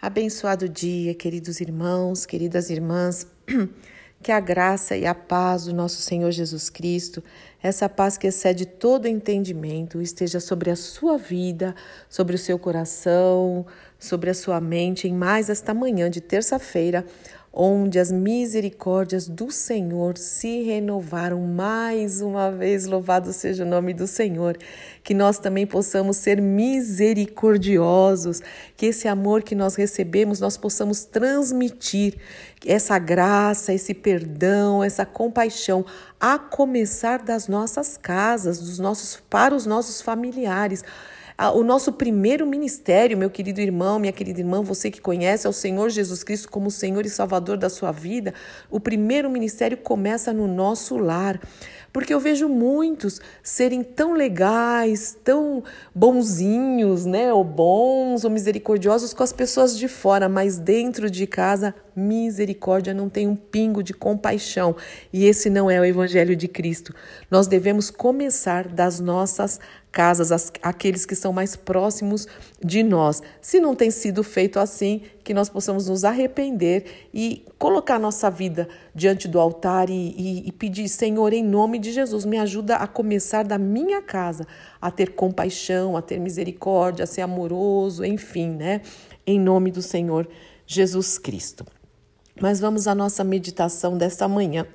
Abençoado dia, queridos irmãos, queridas irmãs. Que a graça e a paz do nosso Senhor Jesus Cristo, essa paz que excede todo entendimento, esteja sobre a sua vida, sobre o seu coração, sobre a sua mente em mais esta manhã de terça-feira, onde as misericórdias do Senhor se renovaram mais uma vez. Louvado seja o nome do Senhor. Que nós também possamos ser misericordiosos, que esse amor que nós recebemos nós possamos transmitir essa graça, esse perdão, essa compaixão, a começar das nossas casas, dos nossos para os nossos familiares o nosso primeiro ministério, meu querido irmão, minha querida irmã, você que conhece ao Senhor Jesus Cristo como Senhor e Salvador da sua vida, o primeiro ministério começa no nosso lar. Porque eu vejo muitos serem tão legais, tão bonzinhos, né? Ou bons ou misericordiosos com as pessoas de fora, mas dentro de casa, misericórdia não tem um pingo de compaixão. E esse não é o evangelho de Cristo. Nós devemos começar das nossas casas, as, aqueles que são mais próximos de nós. Se não tem sido feito assim, que nós possamos nos arrepender e colocar nossa vida diante do altar e, e, e pedir, Senhor, em nome de Jesus, me ajuda a começar da minha casa a ter compaixão, a ter misericórdia, a ser amoroso, enfim, né? Em nome do Senhor Jesus Cristo. Mas vamos à nossa meditação desta manhã.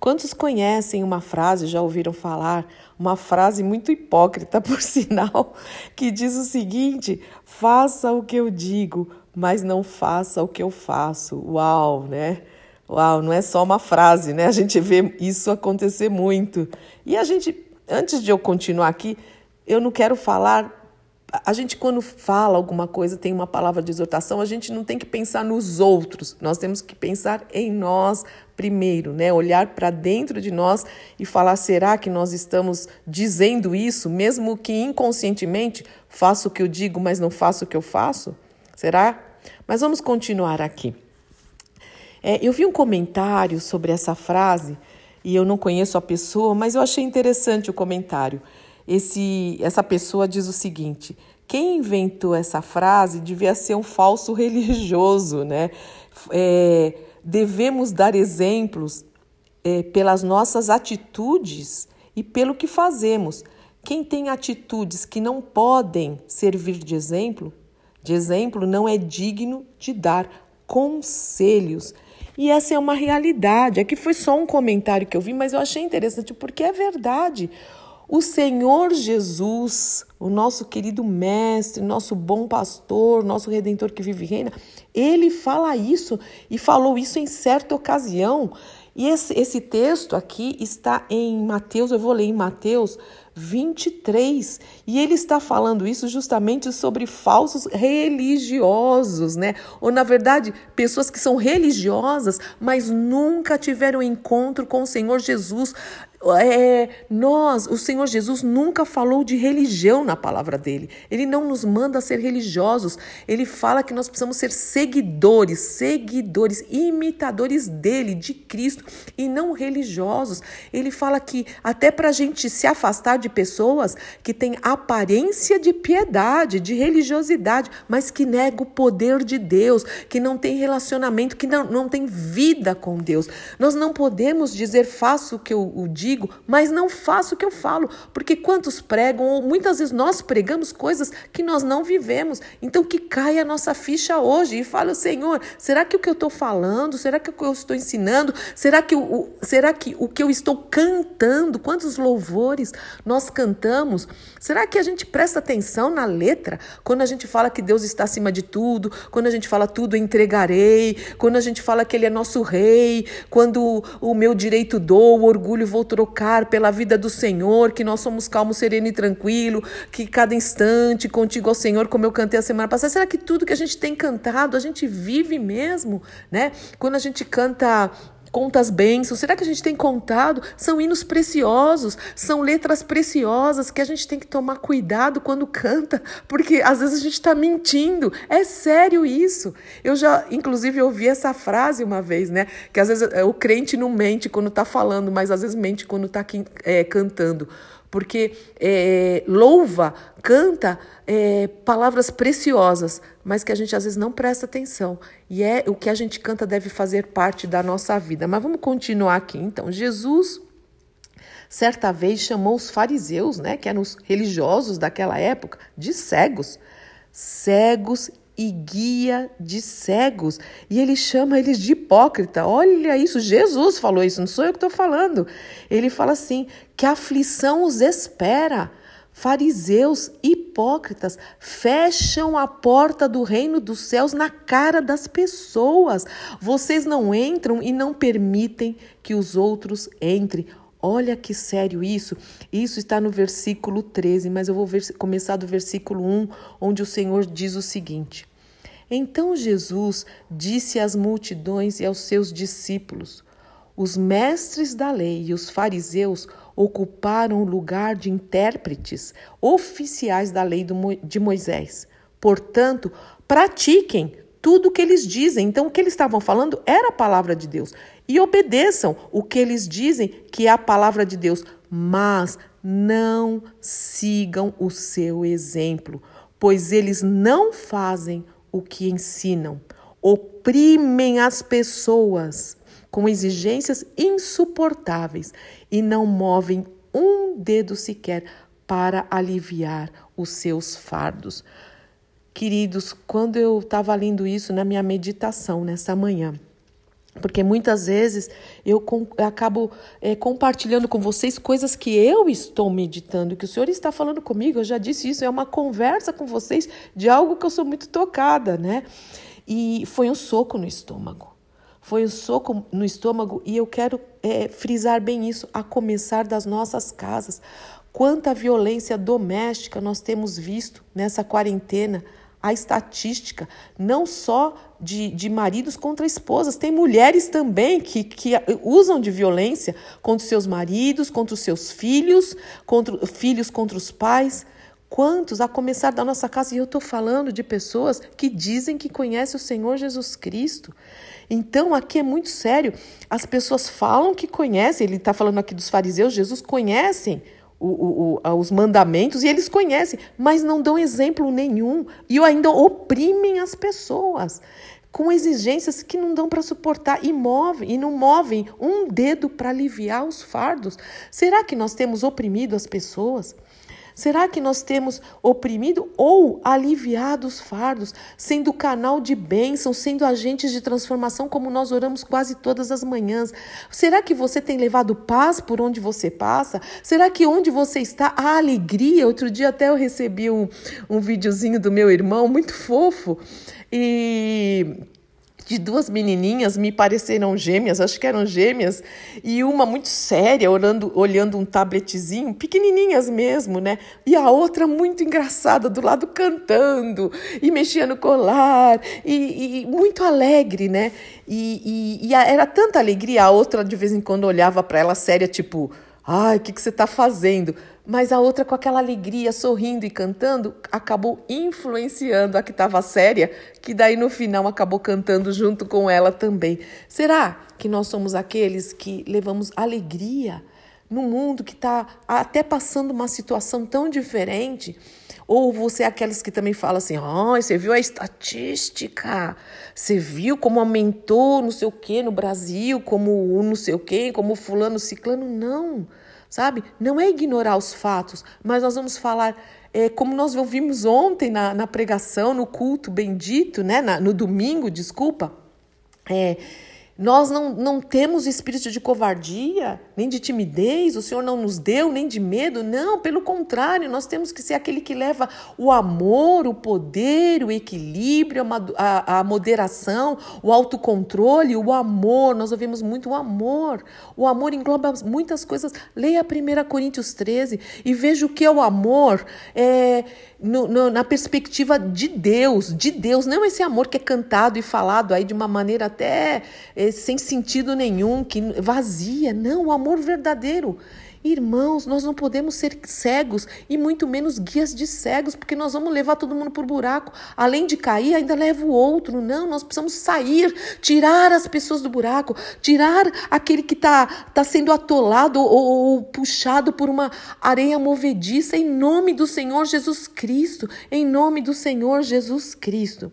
Quantos conhecem uma frase, já ouviram falar, uma frase muito hipócrita, por sinal, que diz o seguinte: faça o que eu digo, mas não faça o que eu faço. Uau, né? Uau, não é só uma frase, né? A gente vê isso acontecer muito. E a gente, antes de eu continuar aqui, eu não quero falar a gente, quando fala alguma coisa, tem uma palavra de exortação, a gente não tem que pensar nos outros, nós temos que pensar em nós primeiro, né? Olhar para dentro de nós e falar: será que nós estamos dizendo isso, mesmo que inconscientemente faço o que eu digo, mas não faço o que eu faço? Será? Mas vamos continuar aqui. É, eu vi um comentário sobre essa frase e eu não conheço a pessoa, mas eu achei interessante o comentário esse, essa pessoa diz o seguinte: quem inventou essa frase devia ser um falso religioso, né? É, devemos dar exemplos é, pelas nossas atitudes e pelo que fazemos. Quem tem atitudes que não podem servir de exemplo, de exemplo, não é digno de dar conselhos. E essa é uma realidade. Aqui foi só um comentário que eu vi, mas eu achei interessante porque é verdade. O Senhor Jesus, o nosso querido mestre, nosso bom pastor, nosso redentor que vive e reina, ele fala isso e falou isso em certa ocasião. E esse, esse texto aqui está em Mateus, eu vou ler em Mateus 23. E ele está falando isso justamente sobre falsos religiosos, né? Ou, na verdade, pessoas que são religiosas, mas nunca tiveram encontro com o Senhor Jesus é, nós, o Senhor Jesus nunca falou de religião na palavra dele. Ele não nos manda ser religiosos. Ele fala que nós precisamos ser seguidores, seguidores, imitadores dele, de Cristo, e não religiosos. Ele fala que até para a gente se afastar de pessoas que têm aparência de piedade, de religiosidade, mas que negam o poder de Deus, que não tem relacionamento, que não, não tem vida com Deus. Nós não podemos dizer faço o que eu o digo digo, mas não faço o que eu falo, porque quantos pregam, ou muitas vezes nós pregamos coisas que nós não vivemos. Então que caia a nossa ficha hoje e fala, Senhor, será que o que eu estou falando, será que o que eu estou ensinando, será que o, será que o que eu estou cantando, quantos louvores nós cantamos, será que a gente presta atenção na letra quando a gente fala que Deus está acima de tudo, quando a gente fala tudo entregarei, quando a gente fala que Ele é nosso rei, quando o meu direito dou, o orgulho vou trocar pela vida do Senhor, que nós somos calmo, sereno e tranquilo, que cada instante contigo ao Senhor, como eu cantei a semana passada. Será que tudo que a gente tem cantado, a gente vive mesmo, né? Quando a gente canta conta as bênçãos. Será que a gente tem contado? São hinos preciosos, são letras preciosas que a gente tem que tomar cuidado quando canta, porque às vezes a gente está mentindo. É sério isso. Eu já, inclusive, ouvi essa frase uma vez, né? Que às vezes é, o crente não mente quando está falando, mas às vezes mente quando está é, cantando. Porque é, louva, canta é, palavras preciosas, mas que a gente às vezes não presta atenção. E é o que a gente canta deve fazer parte da nossa vida. Mas vamos continuar aqui. Então, Jesus certa vez chamou os fariseus, né, que eram os religiosos daquela época, de cegos. Cegos e guia de cegos. E ele chama eles de hipócrita. Olha isso, Jesus falou isso, não sou eu que estou falando. Ele fala assim: que a aflição os espera. Fariseus hipócritas fecham a porta do reino dos céus na cara das pessoas. Vocês não entram e não permitem que os outros entrem. Olha que sério isso. Isso está no versículo 13, mas eu vou ver, começar do versículo 1, onde o Senhor diz o seguinte: Então Jesus disse às multidões e aos seus discípulos: Os mestres da lei e os fariseus ocuparam o lugar de intérpretes oficiais da lei de Moisés. Portanto, pratiquem tudo o que eles dizem. Então, o que eles estavam falando era a palavra de Deus e obedeçam o que eles dizem que é a palavra de Deus, mas não sigam o seu exemplo, pois eles não fazem o que ensinam, oprimem as pessoas com exigências insuportáveis e não movem um dedo sequer para aliviar os seus fardos. Queridos, quando eu estava lendo isso na minha meditação nessa manhã, porque muitas vezes eu, com, eu acabo é, compartilhando com vocês coisas que eu estou meditando, que o Senhor está falando comigo, eu já disse isso, é uma conversa com vocês de algo que eu sou muito tocada, né? E foi um soco no estômago. Foi um soco no estômago e eu quero é, frisar bem isso, a começar das nossas casas. Quanta violência doméstica nós temos visto nessa quarentena a estatística, não só de, de maridos contra esposas, tem mulheres também que, que usam de violência contra os seus maridos, contra os seus filhos, contra filhos contra os pais. Quantos, a começar da nossa casa, e eu estou falando de pessoas que dizem que conhecem o Senhor Jesus Cristo. Então, aqui é muito sério. As pessoas falam que conhecem, ele está falando aqui dos fariseus, Jesus conhecem o, o, os mandamentos e eles conhecem, mas não dão exemplo nenhum e ainda oprimem as pessoas com exigências que não dão para suportar e movem e não movem um dedo para aliviar os fardos. Será que nós temos oprimido as pessoas? Será que nós temos oprimido ou aliviado os fardos, sendo canal de bênção, sendo agentes de transformação, como nós oramos quase todas as manhãs? Será que você tem levado paz por onde você passa? Será que onde você está há alegria? Outro dia até eu recebi um, um videozinho do meu irmão, muito fofo, e de duas menininhas, me pareceram gêmeas, acho que eram gêmeas, e uma muito séria, olhando, olhando um tabletzinho, pequenininhas mesmo, né? E a outra muito engraçada, do lado cantando, e mexia no colar, e, e muito alegre, né? E, e, e, era tanta alegria, a outra de vez em quando olhava para ela séria, tipo, ai, o que, que você está fazendo? Mas a outra com aquela alegria, sorrindo e cantando, acabou influenciando a que estava séria, que daí no final acabou cantando junto com ela também. Será que nós somos aqueles que levamos alegria no mundo que está até passando uma situação tão diferente? Ou você é aqueles que também falam assim: oh, você viu a estatística? Você viu como aumentou não sei o que no Brasil, como não sei o que, como fulano ciclano? Não sabe? Não é ignorar os fatos, mas nós vamos falar, é, como nós ouvimos ontem na, na pregação, no culto bendito, né? Na, no domingo, desculpa. É, nós não, não temos espírito de covardia, nem de timidez, o Senhor não nos deu, nem de medo. Não, pelo contrário, nós temos que ser aquele que leva o amor, o poder, o equilíbrio, a, a, moderação, o autocontrole, o amor. Nós ouvimos muito o amor. O amor engloba muitas coisas. Leia 1 Coríntios 13 e veja o que é o amor. É, no, no, na perspectiva de Deus, de Deus, não esse amor que é cantado e falado aí de uma maneira até é, sem sentido nenhum, que vazia, não, o amor verdadeiro. Irmãos, nós não podemos ser cegos e muito menos guias de cegos, porque nós vamos levar todo mundo por buraco. Além de cair, ainda leva o outro. Não, nós precisamos sair, tirar as pessoas do buraco, tirar aquele que está tá sendo atolado ou, ou puxado por uma areia movediça, em nome do Senhor Jesus Cristo. Em nome do Senhor Jesus Cristo.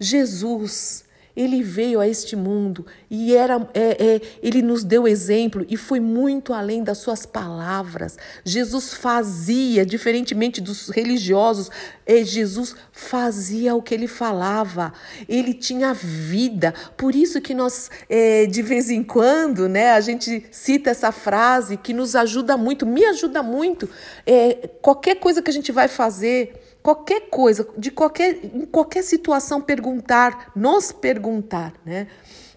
Jesus ele veio a este mundo e era, é, é, ele nos deu exemplo e foi muito além das suas palavras. Jesus fazia, diferentemente dos religiosos, é, Jesus fazia o que ele falava. Ele tinha vida. Por isso que nós, é, de vez em quando, né, a gente cita essa frase que nos ajuda muito, me ajuda muito. É, qualquer coisa que a gente vai fazer qualquer coisa, de qualquer, em qualquer situação, perguntar, nos perguntar, né?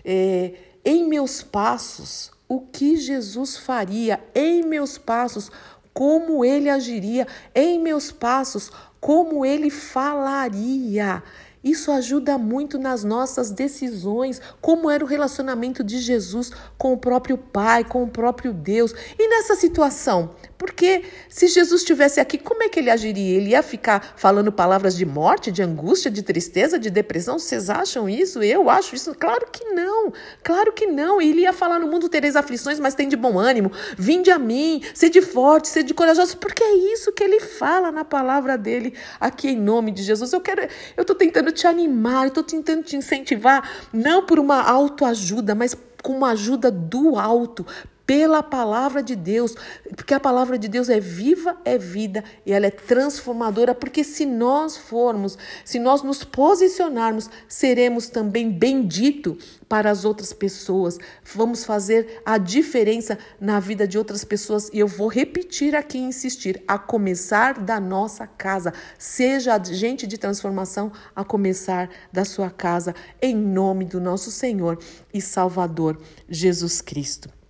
É, em meus passos, o que Jesus faria? Em meus passos, como ele agiria? Em meus passos, como ele falaria? Isso ajuda muito nas nossas decisões, como era o relacionamento de Jesus com o próprio Pai, com o próprio Deus. E nessa situação, porque se Jesus estivesse aqui, como é que ele agiria? Ele ia ficar falando palavras de morte, de angústia, de tristeza, de depressão? Vocês acham isso? Eu acho isso? Claro que não. Claro que não. Ele ia falar no mundo tereis aflições, mas tem de bom ânimo. Vinde a mim, sede forte, sede corajoso, porque é isso que ele fala na palavra dele aqui em nome de Jesus. Eu quero, eu tentando tentando te animar, estou tentando te incentivar, não por uma autoajuda, mas com uma ajuda do alto, pela palavra de Deus, porque a palavra de Deus é viva, é vida e ela é transformadora, porque se nós formos, se nós nos posicionarmos, seremos também bendito para as outras pessoas. Vamos fazer a diferença na vida de outras pessoas e eu vou repetir aqui e insistir, a começar da nossa casa. Seja agente de transformação a começar da sua casa, em nome do nosso Senhor e Salvador Jesus Cristo.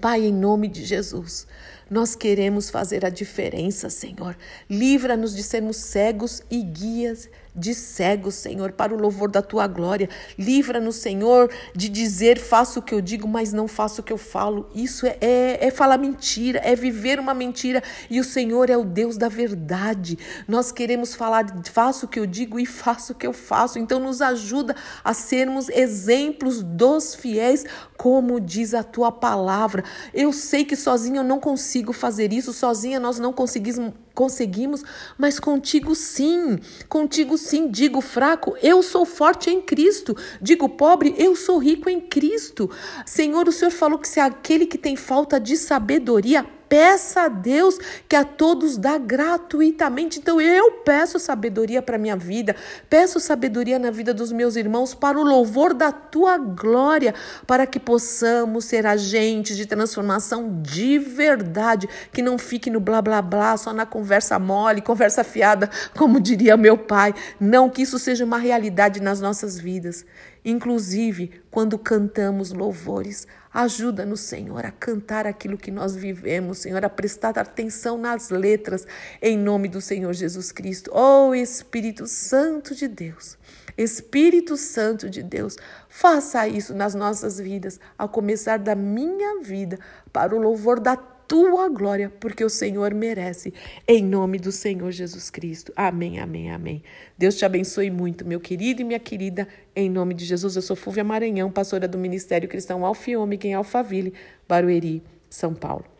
Pai, em nome de Jesus, nós queremos fazer a diferença, Senhor. Livra-nos de sermos cegos e guias de cegos, Senhor, para o louvor da tua glória. Livra-nos, Senhor, de dizer faço o que eu digo, mas não faço o que eu falo. Isso é, é, é falar mentira, é viver uma mentira. E o Senhor é o Deus da verdade. Nós queremos falar, faço o que eu digo e faço o que eu faço. Então, nos ajuda a sermos exemplos dos fiéis, como diz a tua palavra. Eu sei que sozinho eu não consigo fazer isso, sozinha nós não conseguimos conseguimos, mas contigo sim, contigo sim. Digo fraco, eu sou forte em Cristo. Digo pobre, eu sou rico em Cristo. Senhor, o Senhor falou que se aquele que tem falta de sabedoria peça a Deus que a todos dá gratuitamente. Então eu peço sabedoria para minha vida, peço sabedoria na vida dos meus irmãos para o louvor da tua glória, para que possamos ser agentes de transformação de verdade, que não fique no blá blá blá, só na conversa mole, conversa fiada, como diria meu pai. Não que isso seja uma realidade nas nossas vidas inclusive quando cantamos louvores. Ajuda-nos, Senhor, a cantar aquilo que nós vivemos, Senhor, a prestar atenção nas letras, em nome do Senhor Jesus Cristo. Oh, Espírito Santo de Deus, Espírito Santo de Deus, faça isso nas nossas vidas, a começar da minha vida, para o louvor da tua glória, porque o Senhor merece, em nome do Senhor Jesus Cristo. Amém, amém, amém. Deus te abençoe muito, meu querido e minha querida, em nome de Jesus. Eu sou Fúvia Maranhão, pastora do Ministério Cristão Alfiômega em Alphaville, Barueri, São Paulo.